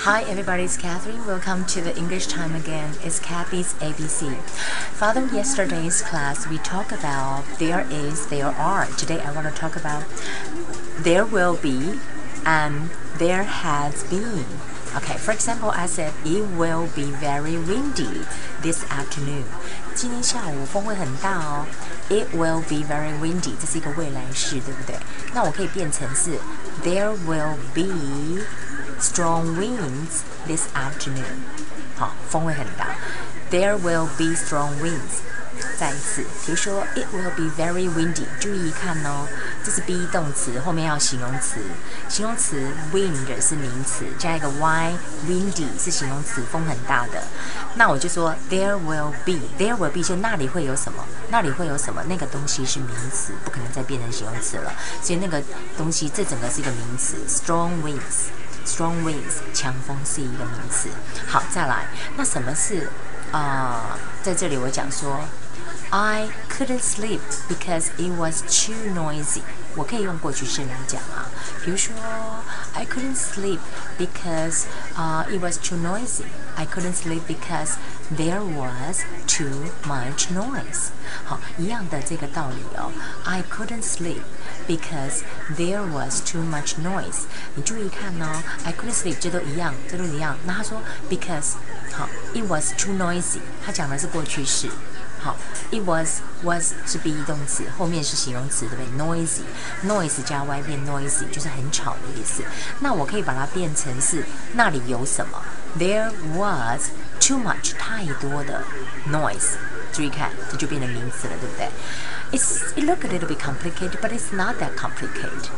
Hi everybody, it's Catherine. Welcome to the English time again. It's Kathy's ABC. Following yesterday's class, we talked about there is, there are. Today I want to talk about there will be and there has been. Okay, for example, I said it will be very windy this afternoon. 今天下午风会很大哦。It will be very windy，这是一个未来式，对不对？那我可以变成是 There will be Strong winds this afternoon。好，风会很大。There will be strong winds。再一次，比如说，It will be very windy。注意看哦，这是 be 动词，后面要形容词。形容词 wind 是名词，加一个 y，windy 是形容词，风很大的。那我就说，There will be，There will be 就那里会有什么？那里会有什么？那个东西是名词，不可能再变成形容词了。所以那个东西，这整个是一个名词，strong winds winds，strong winds，强风是一个名词。好，再来，那什么是啊、呃？在这里我讲说。I couldn't sleep because it was too noisy。我可以用过去式来讲啊，比如说，I couldn't sleep because 啊、uh, it was too noisy。I couldn't sleep because there was too much noise。好，一样的这个道理哦。I couldn't sleep because there was too much noise。你注意看哦，I couldn't sleep 这都一样，这都一样。那他说 because 好，it was too noisy。他讲的是过去式。好，it was was 是 be 动词，后面是形容词，对不对？noisy，noise 加 y 变 noisy，就是很吵的意思。那我可以把它变成是那里有什么？There was too much 太多的 noise。注意看，这就变成名词了，对不对？It's it look a little bit complicated, but it's not that complicated.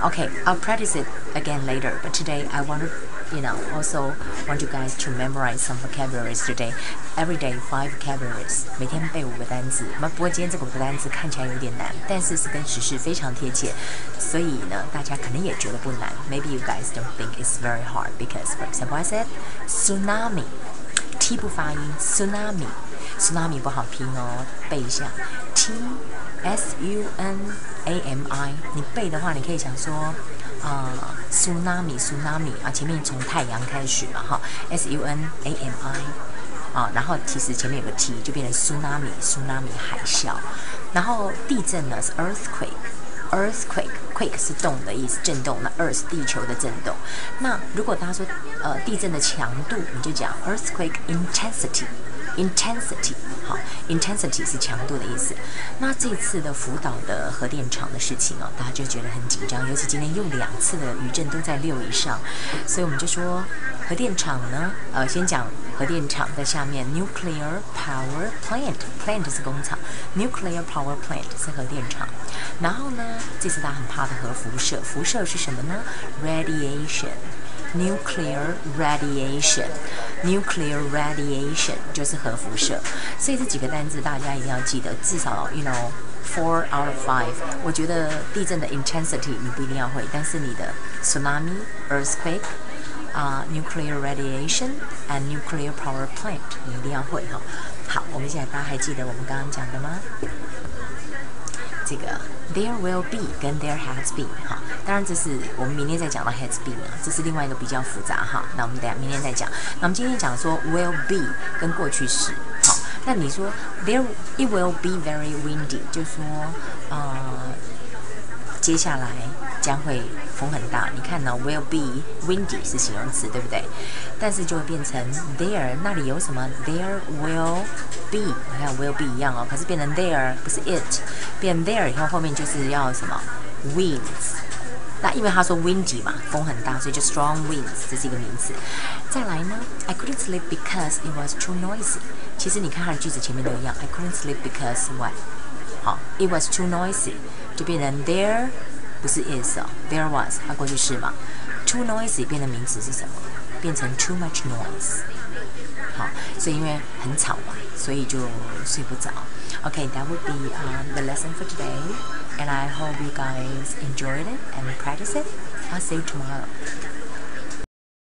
Okay, I'll practice it again later, but today I want to you know, also want you guys to memorize some vocabularies today. Every day five vocabularies，每天背五个单词。那不过今天这个五个单词看起来有点难，但是是跟时事非常贴切，所以呢，大家可能也觉得不难。Maybe you guys don't think it's very hard because, for example, I said tsunami, T 不发音，tsunami，tsunami 不好拼哦，背一下，T S U N A M I。你背的话，你可以想说。啊、，tsunami，tsunami 啊，前面从太阳开始嘛，哈，s u n a m i，啊，然后其实前面有个 t，就变成 tsunami，tsunami 海啸，然后地震呢是 earthquake Earthquake，quake 是动的意思，震动，那 earth 地球的震动，那如果大家说呃地震的强度，你就讲 earthquake intensity。Intensity 好，intensity 是强度的意思。那这次的福岛的核电厂的事情哦，大家就觉得很紧张，尤其今天又两次的余震都在六以上，所以我们就说核电厂呢，呃，先讲核电厂在下面，nuclear power plant，plant 是工厂，nuclear power plant 是核电厂。然后呢，这次大家很怕的核辐射，辐射是什么呢？radiation。Nuclear radiation 就是核辐射，所以这几个单词大家一定要记得，至少 you know four out of five。我觉得地震的 intensity 你不一定要会，但是你的 tsunami、earthquake 啊、nuclear radiation and nuclear power plant 你一定要会哈。好，我们现在大家还记得我们刚刚讲的吗？这个 there will be 跟 there has been 哈，当然这是我们明天再讲到 has been 啊，这是另外一个比较复杂哈。那我们等下明天再讲。那我们今天讲说 will be 跟过去式，好，那你说 there it will be very windy，就说呃。接下来将会风很大，你看呢？Will be windy 是形容词，对不对？但是就会变成 there，那里有什么？There will be，你看 will be 一样哦，可是变成 there 不是 it，变 there 以后后面就是要什么？winds。那因为他说 windy 嘛，风很大，所以就 strong winds，这是一个名词。再来呢？I couldn't sleep because it was too noisy。其实你看它的句子前面都一样，I couldn't sleep because what？好，it was too noisy。就变成 there，不是 is 哦，there was，它过去式嘛。too noisy 变成名词是什么？变成 too much noise。好，所以因为很吵嘛，所以就睡不着。Okay，that would be um the lesson for today，and I hope you guys enjoyed it and practice it. I'll see you tomorrow.